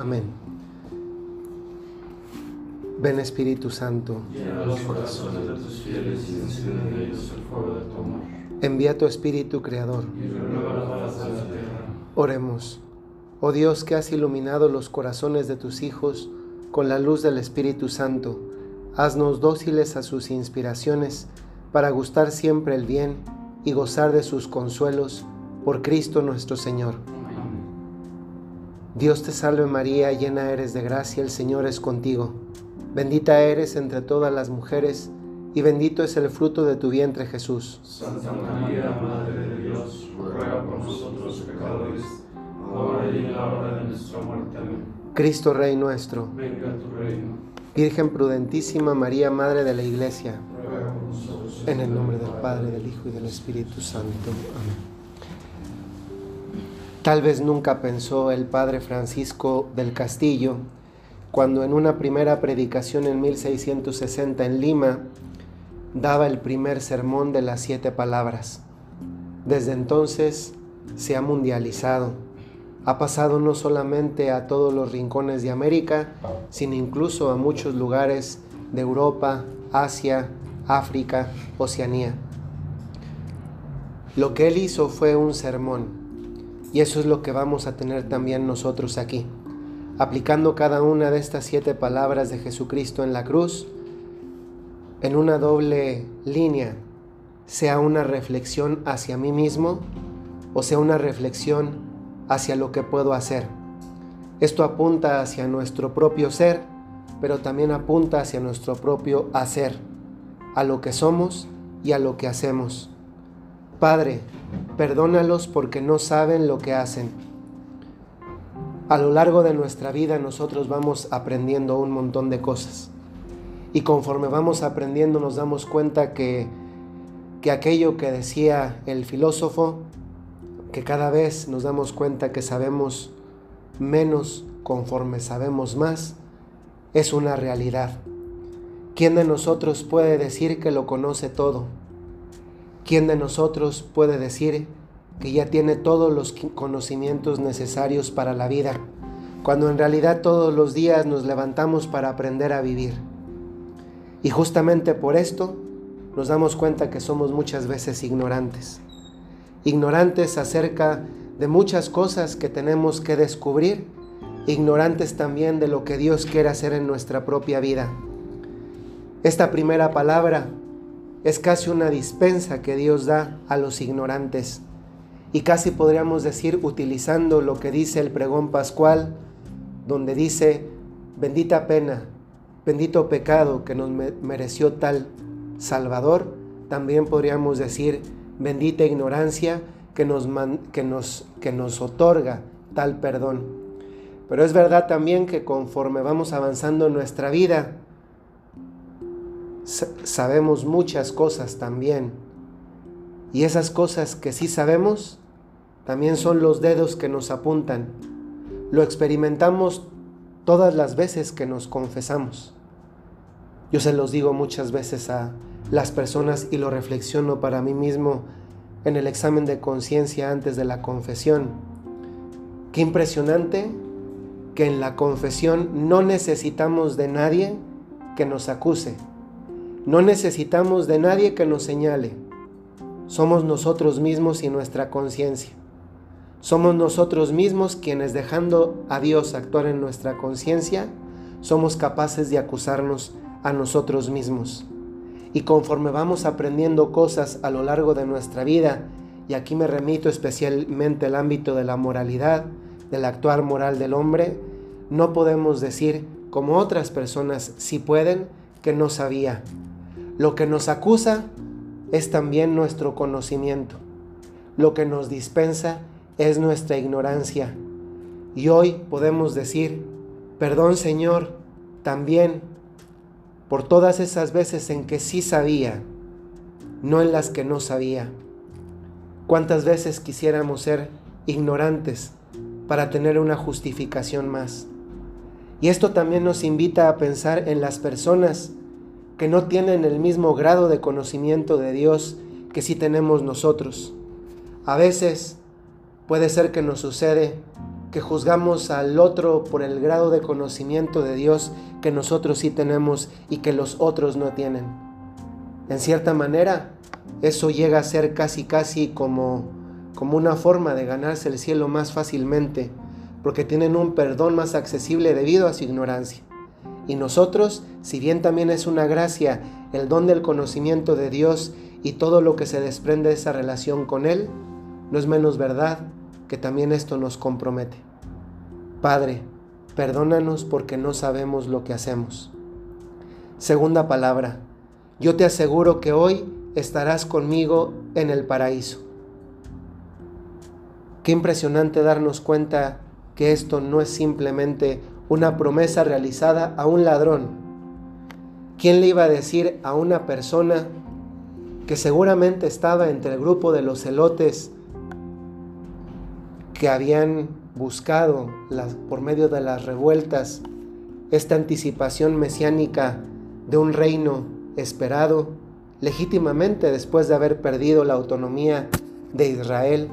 Amén. Ven Espíritu Santo. Llena los corazones de tus fieles y enciende en ellos el fuego de tu amor. Envía tu Espíritu Creador. Y renueva la faz de la tierra. Oremos. Oh Dios que has iluminado los corazones de tus hijos con la luz del Espíritu Santo, haznos dóciles a sus inspiraciones para gustar siempre el bien y gozar de sus consuelos por Cristo nuestro Señor. Dios te salve María, llena eres de gracia, el Señor es contigo. Bendita eres entre todas las mujeres, y bendito es el fruto de tu vientre Jesús. Santa María, Madre de Dios, ruega por nosotros pecadores, ahora y en la hora de nuestra muerte. Amén. Cristo Rey nuestro, Venga tu reino. Virgen prudentísima María, Madre de la Iglesia, Ruega por nosotros. en el nombre del Padre, del Hijo y del Espíritu Santo. Amén. Tal vez nunca pensó el Padre Francisco del Castillo, cuando en una primera predicación en 1660 en Lima, daba el primer sermón de las siete palabras. Desde entonces se ha mundializado. Ha pasado no solamente a todos los rincones de América, sino incluso a muchos lugares de Europa, Asia, África, Oceanía. Lo que él hizo fue un sermón, y eso es lo que vamos a tener también nosotros aquí, aplicando cada una de estas siete palabras de Jesucristo en la cruz en una doble línea, sea una reflexión hacia mí mismo o sea una reflexión hacia lo que puedo hacer. Esto apunta hacia nuestro propio ser, pero también apunta hacia nuestro propio hacer, a lo que somos y a lo que hacemos. Padre, perdónalos porque no saben lo que hacen. A lo largo de nuestra vida nosotros vamos aprendiendo un montón de cosas. Y conforme vamos aprendiendo nos damos cuenta que, que aquello que decía el filósofo, que cada vez nos damos cuenta que sabemos menos conforme sabemos más, es una realidad. ¿Quién de nosotros puede decir que lo conoce todo? ¿Quién de nosotros puede decir que ya tiene todos los conocimientos necesarios para la vida, cuando en realidad todos los días nos levantamos para aprender a vivir? Y justamente por esto nos damos cuenta que somos muchas veces ignorantes. Ignorantes acerca de muchas cosas que tenemos que descubrir, ignorantes también de lo que Dios quiere hacer en nuestra propia vida. Esta primera palabra es casi una dispensa que Dios da a los ignorantes. Y casi podríamos decir, utilizando lo que dice el pregón pascual, donde dice, bendita pena, bendito pecado que nos mereció tal Salvador, también podríamos decir, bendita ignorancia que nos, que nos, que nos otorga tal perdón. Pero es verdad también que conforme vamos avanzando en nuestra vida, sabemos muchas cosas también. Y esas cosas que sí sabemos, también son los dedos que nos apuntan. Lo experimentamos todas las veces que nos confesamos. Yo se los digo muchas veces a las personas y lo reflexiono para mí mismo en el examen de conciencia antes de la confesión. Qué impresionante que en la confesión no necesitamos de nadie que nos acuse. No necesitamos de nadie que nos señale. Somos nosotros mismos y nuestra conciencia. Somos nosotros mismos quienes dejando a Dios actuar en nuestra conciencia, somos capaces de acusarnos a nosotros mismos. Y conforme vamos aprendiendo cosas a lo largo de nuestra vida, y aquí me remito especialmente al ámbito de la moralidad, del actuar moral del hombre, no podemos decir, como otras personas sí pueden, que no sabía. Lo que nos acusa es también nuestro conocimiento. Lo que nos dispensa es nuestra ignorancia. Y hoy podemos decir, perdón Señor, también por todas esas veces en que sí sabía, no en las que no sabía. ¿Cuántas veces quisiéramos ser ignorantes para tener una justificación más? Y esto también nos invita a pensar en las personas que no tienen el mismo grado de conocimiento de Dios que sí tenemos nosotros. A veces puede ser que nos sucede que juzgamos al otro por el grado de conocimiento de Dios que nosotros sí tenemos y que los otros no tienen. En cierta manera, eso llega a ser casi casi como, como una forma de ganarse el cielo más fácilmente, porque tienen un perdón más accesible debido a su ignorancia. Y nosotros, si bien también es una gracia el don del conocimiento de Dios y todo lo que se desprende de esa relación con Él, no es menos verdad que también esto nos compromete. Padre, perdónanos porque no sabemos lo que hacemos. Segunda palabra, yo te aseguro que hoy estarás conmigo en el paraíso. Qué impresionante darnos cuenta que esto no es simplemente una promesa realizada a un ladrón. ¿Quién le iba a decir a una persona que seguramente estaba entre el grupo de los celotes que habían buscado por medio de las revueltas esta anticipación mesiánica de un reino esperado legítimamente después de haber perdido la autonomía de Israel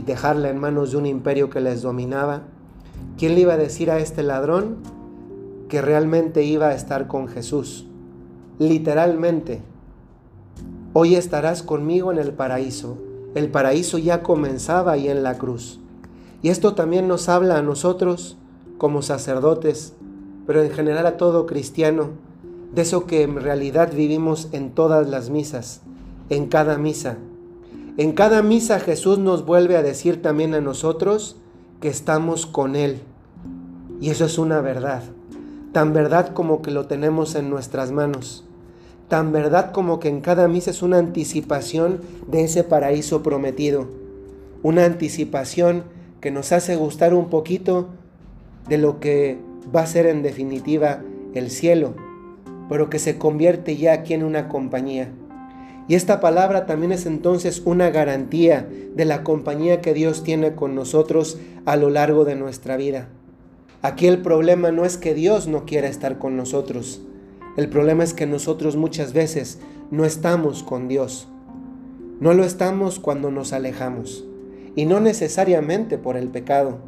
y dejarla en manos de un imperio que les dominaba? ¿Quién le iba a decir a este ladrón que realmente iba a estar con Jesús? Literalmente, hoy estarás conmigo en el paraíso. El paraíso ya comenzaba ahí en la cruz. Y esto también nos habla a nosotros como sacerdotes, pero en general a todo cristiano, de eso que en realidad vivimos en todas las misas, en cada misa. En cada misa Jesús nos vuelve a decir también a nosotros que estamos con Él. Y eso es una verdad, tan verdad como que lo tenemos en nuestras manos, tan verdad como que en cada misa es una anticipación de ese paraíso prometido, una anticipación que nos hace gustar un poquito de lo que va a ser en definitiva el cielo, pero que se convierte ya aquí en una compañía. Y esta palabra también es entonces una garantía de la compañía que Dios tiene con nosotros a lo largo de nuestra vida. Aquí el problema no es que Dios no quiera estar con nosotros. El problema es que nosotros muchas veces no estamos con Dios. No lo estamos cuando nos alejamos y no necesariamente por el pecado.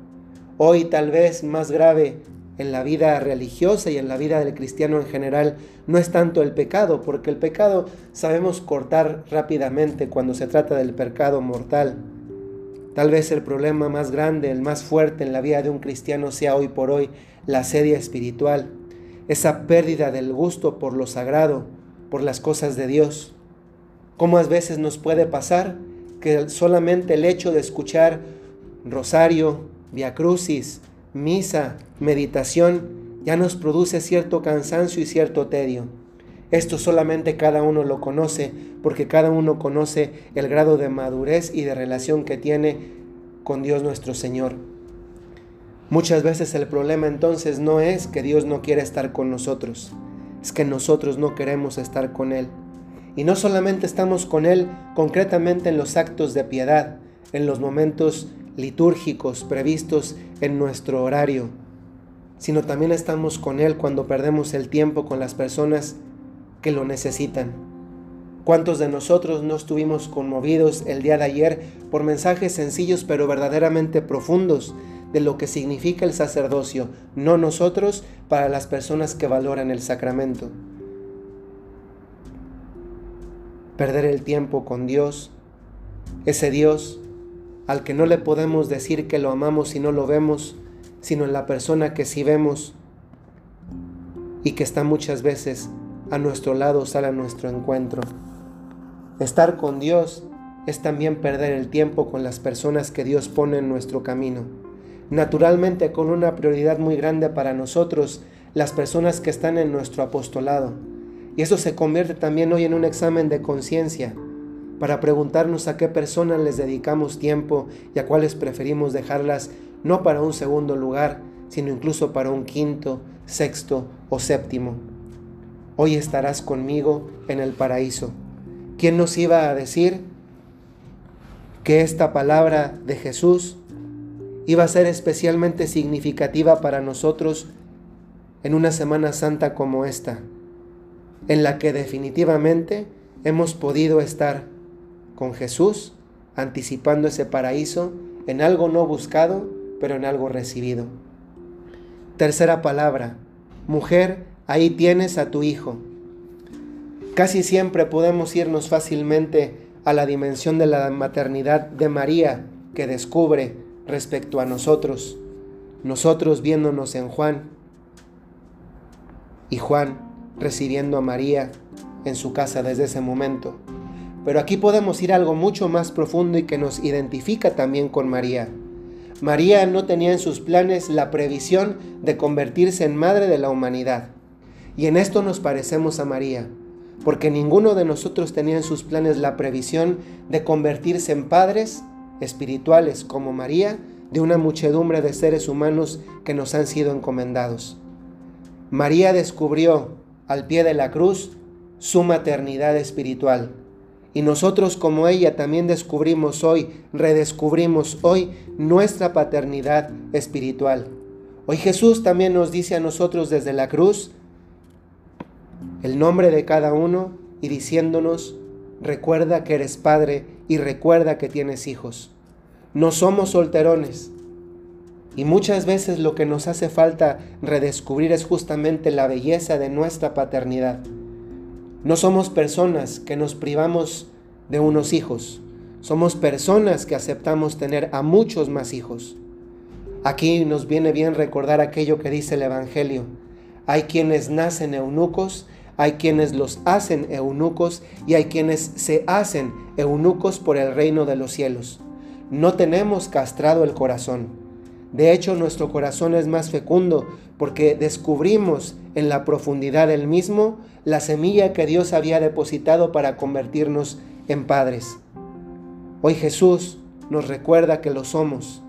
Hoy tal vez más grave en la vida religiosa y en la vida del cristiano en general no es tanto el pecado, porque el pecado sabemos cortar rápidamente cuando se trata del pecado mortal. Tal vez el problema más grande, el más fuerte en la vida de un cristiano sea hoy por hoy la sedia espiritual, esa pérdida del gusto por lo sagrado, por las cosas de Dios. ¿Cómo a veces nos puede pasar que solamente el hecho de escuchar rosario, via crucis, misa, meditación, ya nos produce cierto cansancio y cierto tedio. Esto solamente cada uno lo conoce porque cada uno conoce el grado de madurez y de relación que tiene con Dios nuestro Señor. Muchas veces el problema entonces no es que Dios no quiere estar con nosotros, es que nosotros no queremos estar con Él. Y no solamente estamos con Él concretamente en los actos de piedad, en los momentos litúrgicos previstos en nuestro horario, sino también estamos con Él cuando perdemos el tiempo con las personas que lo necesitan. ¿Cuántos de nosotros no estuvimos conmovidos el día de ayer por mensajes sencillos pero verdaderamente profundos de lo que significa el sacerdocio, no nosotros, para las personas que valoran el sacramento? perder el tiempo con Dios, ese Dios al que no le podemos decir que lo amamos si no lo vemos, sino en la persona que sí vemos y que está muchas veces a nuestro lado, sale a nuestro encuentro. Estar con Dios es también perder el tiempo con las personas que Dios pone en nuestro camino. Naturalmente con una prioridad muy grande para nosotros, las personas que están en nuestro apostolado y eso se convierte también hoy en un examen de conciencia para preguntarnos a qué personas les dedicamos tiempo y a cuáles preferimos dejarlas no para un segundo lugar, sino incluso para un quinto, sexto o séptimo. Hoy estarás conmigo en el paraíso. ¿Quién nos iba a decir que esta palabra de Jesús iba a ser especialmente significativa para nosotros en una Semana Santa como esta? en la que definitivamente hemos podido estar con Jesús, anticipando ese paraíso en algo no buscado, pero en algo recibido. Tercera palabra, mujer, ahí tienes a tu hijo. Casi siempre podemos irnos fácilmente a la dimensión de la maternidad de María que descubre respecto a nosotros, nosotros viéndonos en Juan y Juan recibiendo a María en su casa desde ese momento. Pero aquí podemos ir algo mucho más profundo y que nos identifica también con María. María no tenía en sus planes la previsión de convertirse en madre de la humanidad. Y en esto nos parecemos a María, porque ninguno de nosotros tenía en sus planes la previsión de convertirse en padres espirituales como María de una muchedumbre de seres humanos que nos han sido encomendados. María descubrió al pie de la cruz su maternidad espiritual. Y nosotros como ella también descubrimos hoy, redescubrimos hoy nuestra paternidad espiritual. Hoy Jesús también nos dice a nosotros desde la cruz el nombre de cada uno y diciéndonos, recuerda que eres padre y recuerda que tienes hijos. No somos solterones. Y muchas veces lo que nos hace falta redescubrir es justamente la belleza de nuestra paternidad. No somos personas que nos privamos de unos hijos. Somos personas que aceptamos tener a muchos más hijos. Aquí nos viene bien recordar aquello que dice el Evangelio. Hay quienes nacen eunucos, hay quienes los hacen eunucos y hay quienes se hacen eunucos por el reino de los cielos. No tenemos castrado el corazón. De hecho, nuestro corazón es más fecundo porque descubrimos en la profundidad del mismo la semilla que Dios había depositado para convertirnos en padres. Hoy Jesús nos recuerda que lo somos,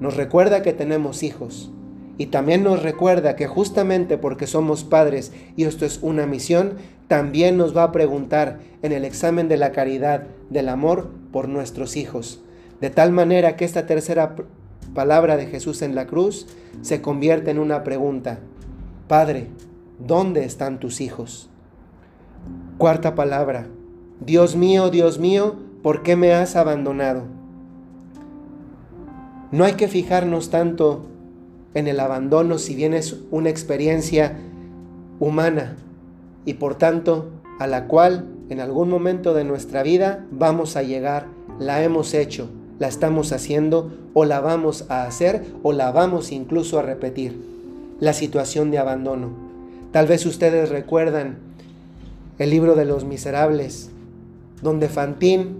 nos recuerda que tenemos hijos y también nos recuerda que justamente porque somos padres y esto es una misión, también nos va a preguntar en el examen de la caridad, del amor por nuestros hijos. De tal manera que esta tercera palabra de Jesús en la cruz se convierte en una pregunta. Padre, ¿dónde están tus hijos? Cuarta palabra, Dios mío, Dios mío, ¿por qué me has abandonado? No hay que fijarnos tanto en el abandono si bien es una experiencia humana y por tanto a la cual en algún momento de nuestra vida vamos a llegar, la hemos hecho, la estamos haciendo o la vamos a hacer o la vamos incluso a repetir. La situación de abandono. Tal vez ustedes recuerdan el libro de los miserables, donde Fantín,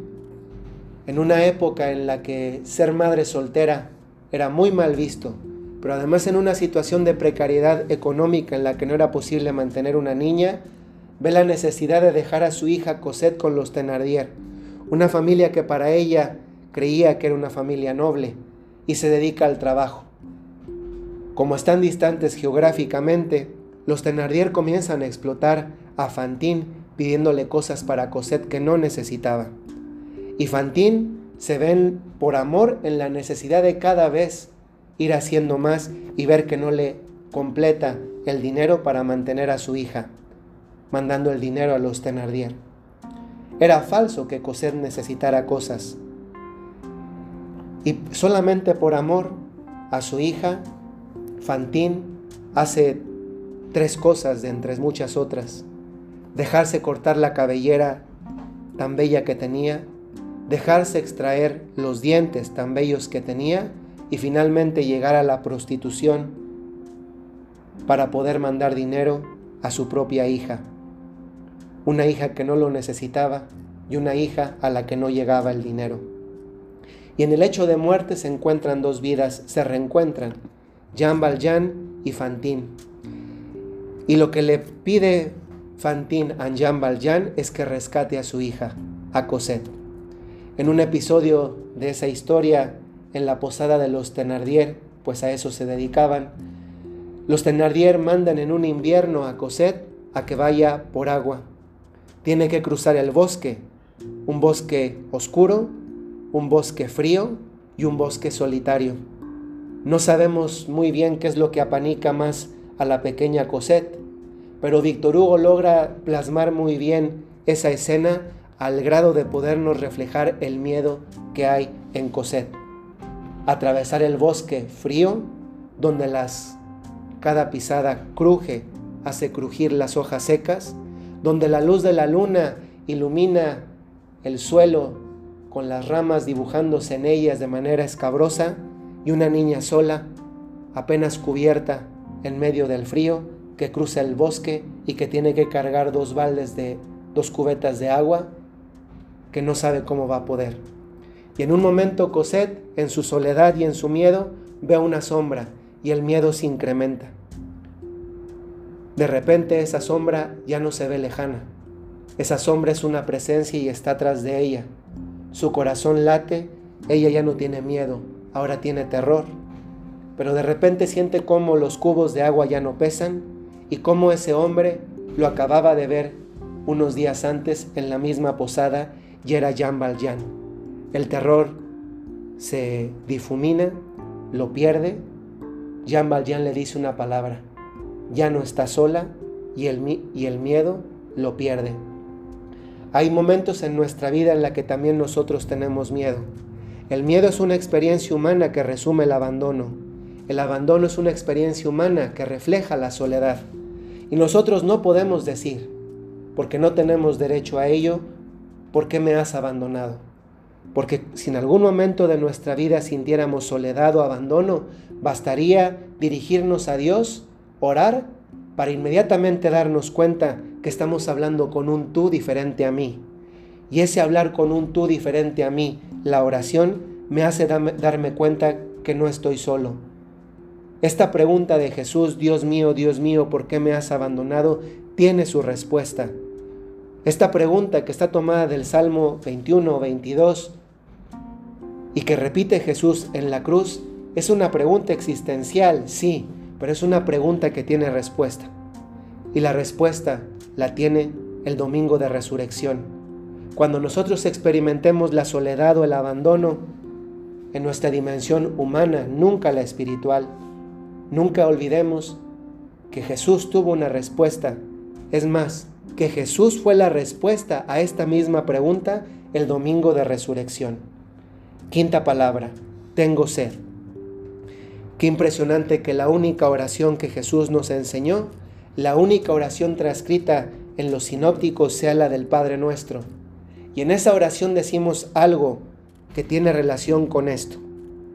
en una época en la que ser madre soltera era muy mal visto, pero además en una situación de precariedad económica en la que no era posible mantener una niña, ve la necesidad de dejar a su hija Cosette con los Thenardier, una familia que para ella creía que era una familia noble, y se dedica al trabajo. Como están distantes geográficamente, los Thenardier comienzan a explotar a Fantine pidiéndole cosas para Cosette que no necesitaba. Y Fantine se ven por amor en la necesidad de cada vez ir haciendo más y ver que no le completa el dinero para mantener a su hija, mandando el dinero a los Thenardier. Era falso que Cosette necesitara cosas. Y solamente por amor a su hija, Fantine hace tres cosas de entre muchas otras. Dejarse cortar la cabellera tan bella que tenía, dejarse extraer los dientes tan bellos que tenía y finalmente llegar a la prostitución para poder mandar dinero a su propia hija. Una hija que no lo necesitaba y una hija a la que no llegaba el dinero. Y en el hecho de muerte se encuentran dos vidas, se reencuentran, Jean Valjean y Fantine. Y lo que le pide Fantine a Jean Valjean es que rescate a su hija, a Cosette. En un episodio de esa historia, en la posada de los Thenardier, pues a eso se dedicaban, los Thenardier mandan en un invierno a Cosette a que vaya por agua. Tiene que cruzar el bosque, un bosque oscuro, un bosque frío y un bosque solitario. No sabemos muy bien qué es lo que apanica más a la pequeña Cosette, pero Víctor Hugo logra plasmar muy bien esa escena al grado de podernos reflejar el miedo que hay en Cosette. atravesar el bosque frío, donde las, cada pisada cruje, hace crujir las hojas secas, donde la luz de la luna ilumina el suelo con las ramas dibujándose en ellas de manera escabrosa, y una niña sola, apenas cubierta en medio del frío, que cruza el bosque y que tiene que cargar dos baldes de dos cubetas de agua, que no sabe cómo va a poder. Y en un momento Cosette, en su soledad y en su miedo, ve una sombra y el miedo se incrementa. De repente esa sombra ya no se ve lejana. Esa sombra es una presencia y está atrás de ella. Su corazón late, ella ya no tiene miedo, ahora tiene terror. Pero de repente siente cómo los cubos de agua ya no pesan y cómo ese hombre lo acababa de ver unos días antes en la misma posada y era Jean Valjean. El terror se difumina, lo pierde. Jean Valjean le dice una palabra. Ya no está sola y el, y el miedo lo pierde. Hay momentos en nuestra vida en la que también nosotros tenemos miedo. El miedo es una experiencia humana que resume el abandono. El abandono es una experiencia humana que refleja la soledad. Y nosotros no podemos decir, porque no tenemos derecho a ello, ¿por qué me has abandonado? Porque si en algún momento de nuestra vida sintiéramos soledad o abandono, bastaría dirigirnos a Dios, orar, para inmediatamente darnos cuenta que estamos hablando con un tú diferente a mí. Y ese hablar con un tú diferente a mí, la oración, me hace darme cuenta que no estoy solo. Esta pregunta de Jesús, Dios mío, Dios mío, ¿por qué me has abandonado? tiene su respuesta. Esta pregunta que está tomada del Salmo 21 o 22 y que repite Jesús en la cruz es una pregunta existencial, sí, pero es una pregunta que tiene respuesta. Y la respuesta la tiene el domingo de resurrección. Cuando nosotros experimentemos la soledad o el abandono en nuestra dimensión humana, nunca la espiritual, nunca olvidemos que Jesús tuvo una respuesta. Es más, que Jesús fue la respuesta a esta misma pregunta el domingo de resurrección. Quinta palabra, tengo sed. Qué impresionante que la única oración que Jesús nos enseñó la única oración transcrita en los sinópticos sea la del Padre nuestro. Y en esa oración decimos algo que tiene relación con esto.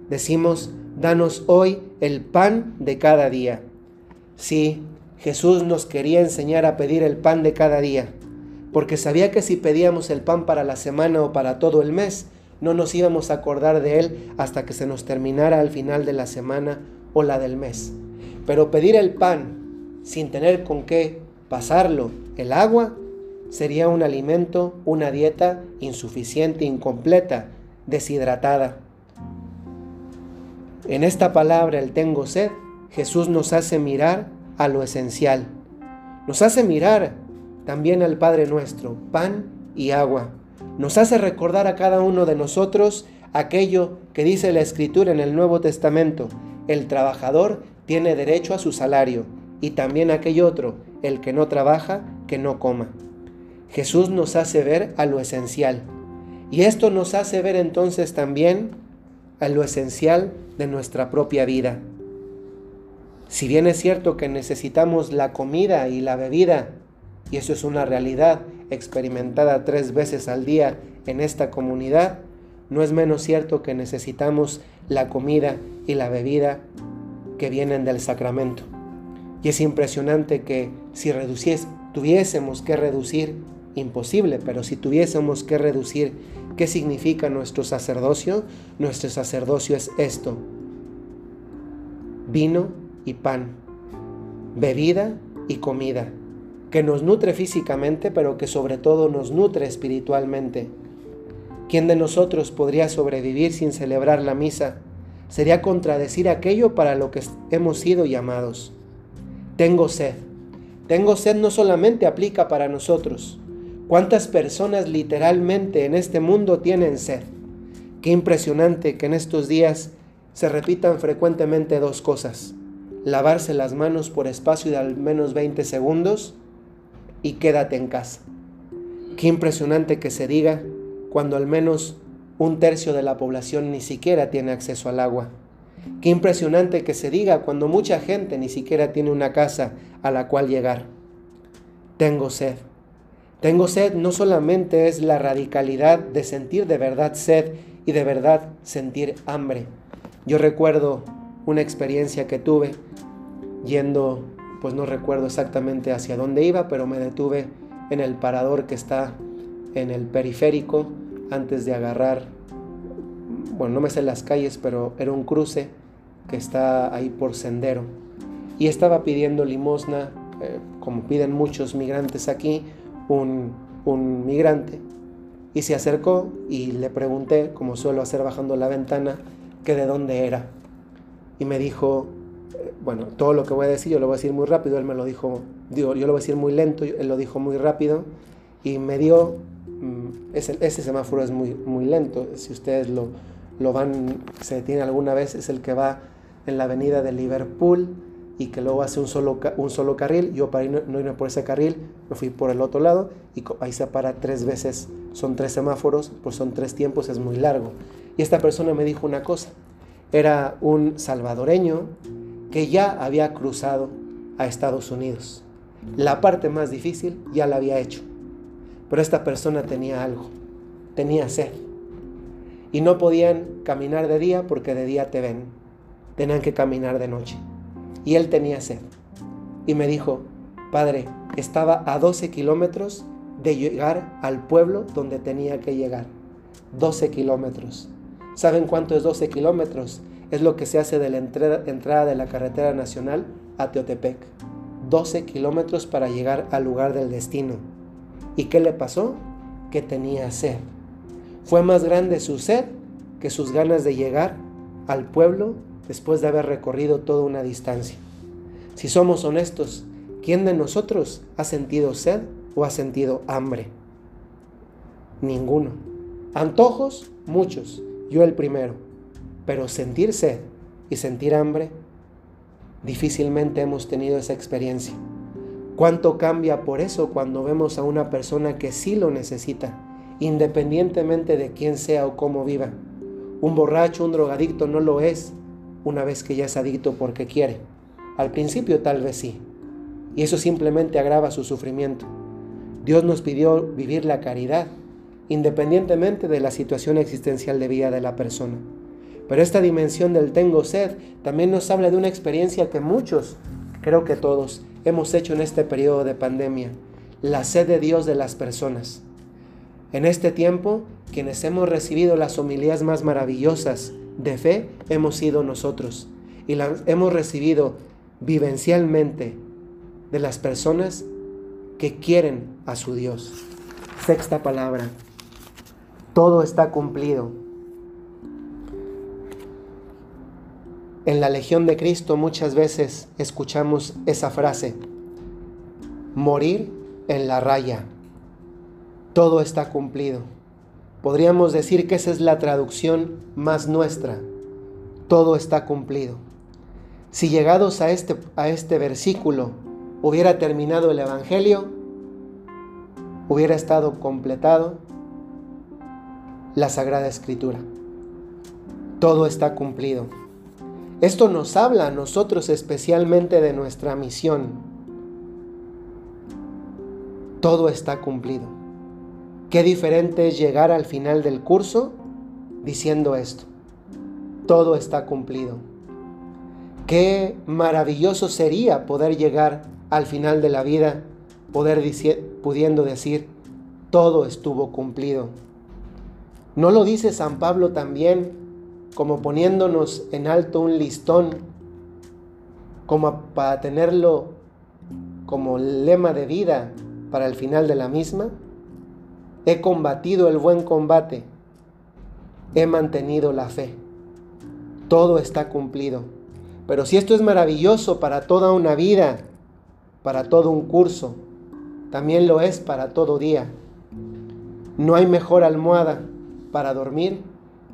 Decimos, danos hoy el pan de cada día. Sí, Jesús nos quería enseñar a pedir el pan de cada día, porque sabía que si pedíamos el pan para la semana o para todo el mes, no nos íbamos a acordar de él hasta que se nos terminara al final de la semana o la del mes. Pero pedir el pan sin tener con qué pasarlo el agua, sería un alimento, una dieta insuficiente, incompleta, deshidratada. En esta palabra, el tengo sed, Jesús nos hace mirar a lo esencial. Nos hace mirar también al Padre nuestro, pan y agua. Nos hace recordar a cada uno de nosotros aquello que dice la Escritura en el Nuevo Testamento. El trabajador tiene derecho a su salario y también aquel otro, el que no trabaja, que no coma. Jesús nos hace ver a lo esencial. Y esto nos hace ver entonces también a lo esencial de nuestra propia vida. Si bien es cierto que necesitamos la comida y la bebida, y eso es una realidad experimentada tres veces al día en esta comunidad, no es menos cierto que necesitamos la comida y la bebida que vienen del sacramento. Y es impresionante que si tuviésemos que reducir, imposible, pero si tuviésemos que reducir qué significa nuestro sacerdocio, nuestro sacerdocio es esto, vino y pan, bebida y comida, que nos nutre físicamente, pero que sobre todo nos nutre espiritualmente. ¿Quién de nosotros podría sobrevivir sin celebrar la misa? Sería contradecir aquello para lo que hemos sido llamados. Tengo sed. Tengo sed no solamente aplica para nosotros. ¿Cuántas personas literalmente en este mundo tienen sed? Qué impresionante que en estos días se repitan frecuentemente dos cosas. Lavarse las manos por espacio de al menos 20 segundos y quédate en casa. Qué impresionante que se diga cuando al menos un tercio de la población ni siquiera tiene acceso al agua. Qué impresionante que se diga cuando mucha gente ni siquiera tiene una casa a la cual llegar. Tengo sed. Tengo sed no solamente es la radicalidad de sentir de verdad sed y de verdad sentir hambre. Yo recuerdo una experiencia que tuve yendo, pues no recuerdo exactamente hacia dónde iba, pero me detuve en el parador que está en el periférico antes de agarrar, bueno, no me sé las calles, pero era un cruce que está ahí por sendero. Y estaba pidiendo limosna, eh, como piden muchos migrantes aquí, un, un migrante. Y se acercó y le pregunté, como suelo hacer bajando la ventana, que de dónde era. Y me dijo, bueno, todo lo que voy a decir, yo lo voy a decir muy rápido, él me lo dijo, digo, yo lo voy a decir muy lento, él lo dijo muy rápido, y me dio, mm, ese, ese semáforo es muy, muy lento, si ustedes lo, van, se detiene alguna vez, es el que va en la avenida de Liverpool y que luego hace un solo, un solo carril. Yo para no, no irme por ese carril, me fui por el otro lado y ahí se para tres veces. Son tres semáforos, pues son tres tiempos, es muy largo. Y esta persona me dijo una cosa. Era un salvadoreño que ya había cruzado a Estados Unidos. La parte más difícil ya la había hecho. Pero esta persona tenía algo. Tenía sed. Y no podían caminar de día porque de día te ven. Tenían que caminar de noche y él tenía sed. Y me dijo, Padre, estaba a 12 kilómetros de llegar al pueblo donde tenía que llegar. 12 kilómetros. ¿Saben cuánto es 12 kilómetros? Es lo que se hace de la entrada, de la carretera nacional a Teotepec. 12 kilómetros para llegar al lugar del destino. ¿Y qué le pasó? Que tenía sed. Fue más grande su sed que sus ganas de llegar al pueblo después de haber recorrido toda una distancia. Si somos honestos, ¿quién de nosotros ha sentido sed o ha sentido hambre? Ninguno. Antojos, muchos, yo el primero. Pero sentir sed y sentir hambre, difícilmente hemos tenido esa experiencia. ¿Cuánto cambia por eso cuando vemos a una persona que sí lo necesita, independientemente de quién sea o cómo viva? Un borracho, un drogadicto no lo es una vez que ya es adicto porque quiere. Al principio tal vez sí. Y eso simplemente agrava su sufrimiento. Dios nos pidió vivir la caridad, independientemente de la situación existencial de vida de la persona. Pero esta dimensión del tengo sed también nos habla de una experiencia que muchos, creo que todos, hemos hecho en este periodo de pandemia, la sed de Dios de las personas. En este tiempo, quienes hemos recibido las homilías más maravillosas de fe hemos sido nosotros y las hemos recibido vivencialmente de las personas que quieren a su Dios. Sexta palabra, todo está cumplido. En la Legión de Cristo muchas veces escuchamos esa frase, morir en la raya, todo está cumplido. Podríamos decir que esa es la traducción más nuestra. Todo está cumplido. Si llegados a este, a este versículo hubiera terminado el Evangelio, hubiera estado completado la Sagrada Escritura. Todo está cumplido. Esto nos habla a nosotros especialmente de nuestra misión. Todo está cumplido. Qué diferente es llegar al final del curso diciendo esto. Todo está cumplido. Qué maravilloso sería poder llegar al final de la vida, pudiendo decir, todo estuvo cumplido. ¿No lo dice San Pablo también como poniéndonos en alto un listón, como para tenerlo como lema de vida para el final de la misma? He combatido el buen combate. He mantenido la fe. Todo está cumplido. Pero si esto es maravilloso para toda una vida, para todo un curso, también lo es para todo día. No hay mejor almohada para dormir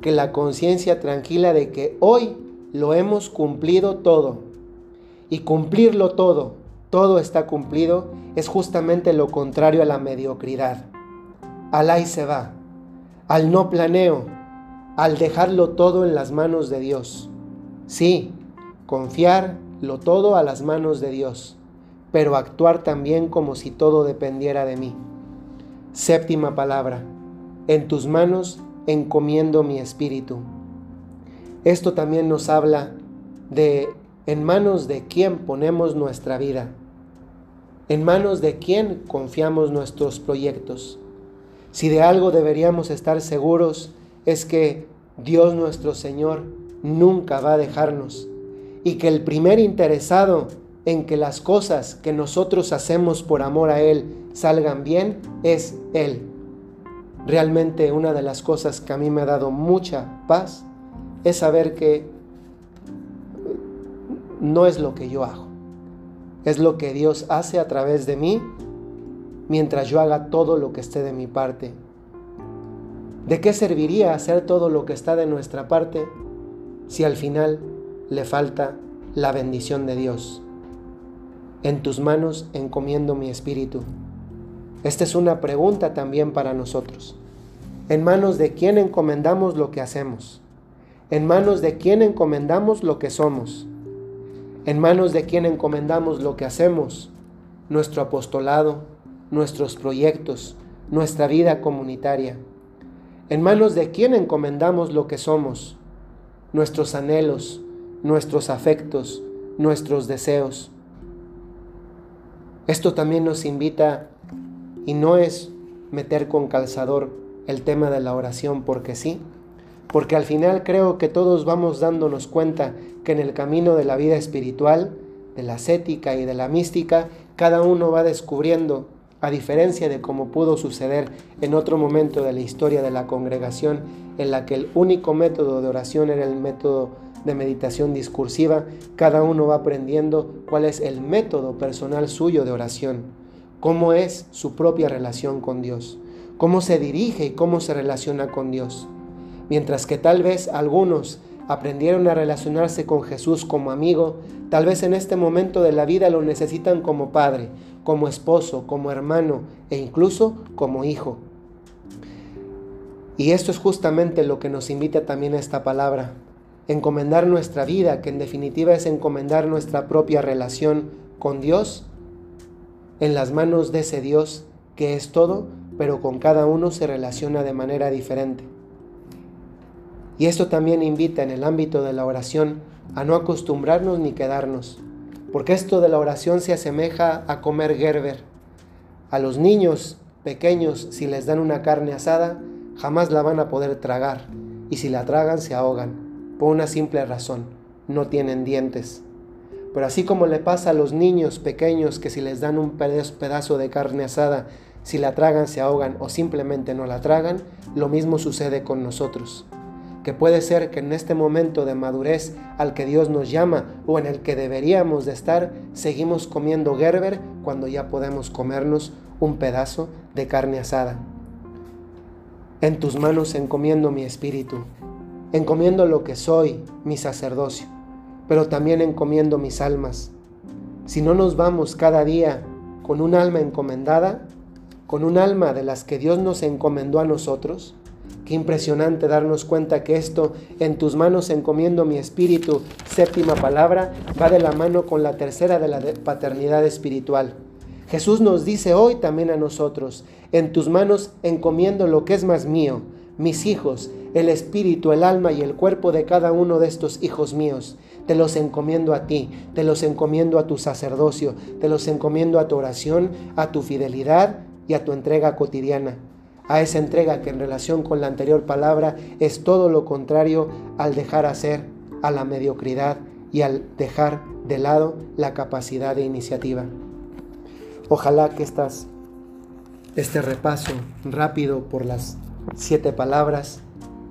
que la conciencia tranquila de que hoy lo hemos cumplido todo. Y cumplirlo todo, todo está cumplido, es justamente lo contrario a la mediocridad al ahí se va, al no planeo, al dejarlo todo en las manos de Dios. Sí, confiarlo todo a las manos de Dios, pero actuar también como si todo dependiera de mí. Séptima palabra, en tus manos encomiendo mi espíritu. Esto también nos habla de en manos de quién ponemos nuestra vida, en manos de quién confiamos nuestros proyectos. Si de algo deberíamos estar seguros es que Dios nuestro Señor nunca va a dejarnos y que el primer interesado en que las cosas que nosotros hacemos por amor a Él salgan bien es Él. Realmente una de las cosas que a mí me ha dado mucha paz es saber que no es lo que yo hago, es lo que Dios hace a través de mí mientras yo haga todo lo que esté de mi parte. ¿De qué serviría hacer todo lo que está de nuestra parte si al final le falta la bendición de Dios? En tus manos encomiendo mi espíritu. Esta es una pregunta también para nosotros. ¿En manos de quién encomendamos lo que hacemos? ¿En manos de quién encomendamos lo que somos? ¿En manos de quién encomendamos lo que hacemos? Nuestro apostolado, nuestros proyectos, nuestra vida comunitaria. ¿En manos de quién encomendamos lo que somos? Nuestros anhelos, nuestros afectos, nuestros deseos. Esto también nos invita y no es meter con calzador el tema de la oración porque sí, porque al final creo que todos vamos dándonos cuenta que en el camino de la vida espiritual, de la ascética y de la mística, cada uno va descubriendo, a diferencia de como pudo suceder en otro momento de la historia de la congregación, en la que el único método de oración era el método de meditación discursiva, cada uno va aprendiendo cuál es el método personal suyo de oración, cómo es su propia relación con Dios, cómo se dirige y cómo se relaciona con Dios. Mientras que tal vez algunos aprendieron a relacionarse con Jesús como amigo, tal vez en este momento de la vida lo necesitan como padre, como esposo, como hermano e incluso como hijo. Y esto es justamente lo que nos invita también a esta palabra, encomendar nuestra vida, que en definitiva es encomendar nuestra propia relación con Dios en las manos de ese Dios que es todo, pero con cada uno se relaciona de manera diferente. Y esto también invita en el ámbito de la oración a no acostumbrarnos ni quedarnos, porque esto de la oración se asemeja a comer Gerber. A los niños pequeños, si les dan una carne asada, jamás la van a poder tragar, y si la tragan se ahogan, por una simple razón, no tienen dientes. Pero así como le pasa a los niños pequeños que si les dan un pedazo de carne asada, si la tragan se ahogan o simplemente no la tragan, lo mismo sucede con nosotros que puede ser que en este momento de madurez al que Dios nos llama o en el que deberíamos de estar, seguimos comiendo Gerber cuando ya podemos comernos un pedazo de carne asada. En tus manos encomiendo mi espíritu, encomiendo lo que soy, mi sacerdocio, pero también encomiendo mis almas. Si no nos vamos cada día con un alma encomendada, con un alma de las que Dios nos encomendó a nosotros, Qué impresionante darnos cuenta que esto, en tus manos encomiendo mi espíritu, séptima palabra, va de la mano con la tercera de la paternidad espiritual. Jesús nos dice hoy también a nosotros, en tus manos encomiendo lo que es más mío, mis hijos, el espíritu, el alma y el cuerpo de cada uno de estos hijos míos. Te los encomiendo a ti, te los encomiendo a tu sacerdocio, te los encomiendo a tu oración, a tu fidelidad y a tu entrega cotidiana a esa entrega que en relación con la anterior palabra es todo lo contrario al dejar hacer, a la mediocridad y al dejar de lado la capacidad de iniciativa. Ojalá que estas, este repaso rápido por las siete palabras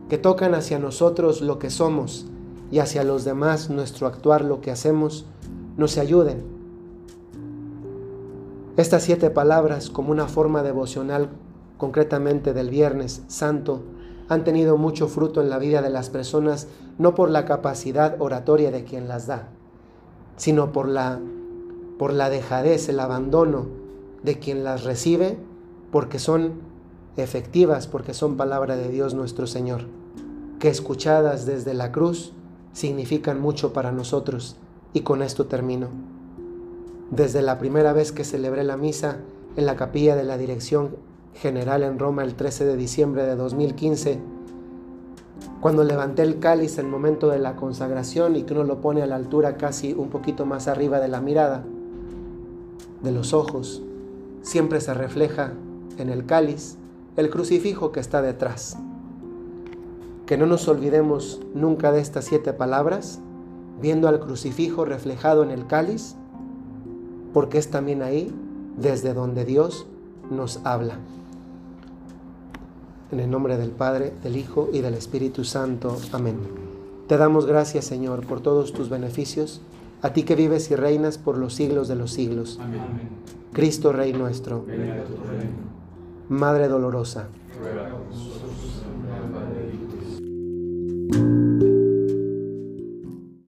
que tocan hacia nosotros lo que somos y hacia los demás nuestro actuar, lo que hacemos, nos ayuden. Estas siete palabras como una forma devocional concretamente del Viernes Santo, han tenido mucho fruto en la vida de las personas, no por la capacidad oratoria de quien las da, sino por la, por la dejadez, el abandono de quien las recibe, porque son efectivas, porque son palabra de Dios nuestro Señor. que escuchadas desde la cruz significan mucho para nosotros. Y con esto termino. Desde la primera vez que celebré la misa en la capilla de la Dirección General en Roma el 13 de diciembre de 2015, cuando levanté el cáliz en el momento de la consagración y que uno lo pone a la altura casi un poquito más arriba de la mirada, de los ojos, siempre se refleja en el cáliz el crucifijo que está detrás. Que no nos olvidemos nunca de estas siete palabras, viendo al crucifijo reflejado en el cáliz, porque es también ahí desde donde Dios nos habla. En el nombre del Padre, del Hijo y del Espíritu Santo. Amén. Te damos gracias, Señor, por todos tus beneficios, a ti que vives y reinas por los siglos de los siglos. Amén. Cristo Rey nuestro, Venga tu reino. Madre dolorosa, Ruega por nosotros thank you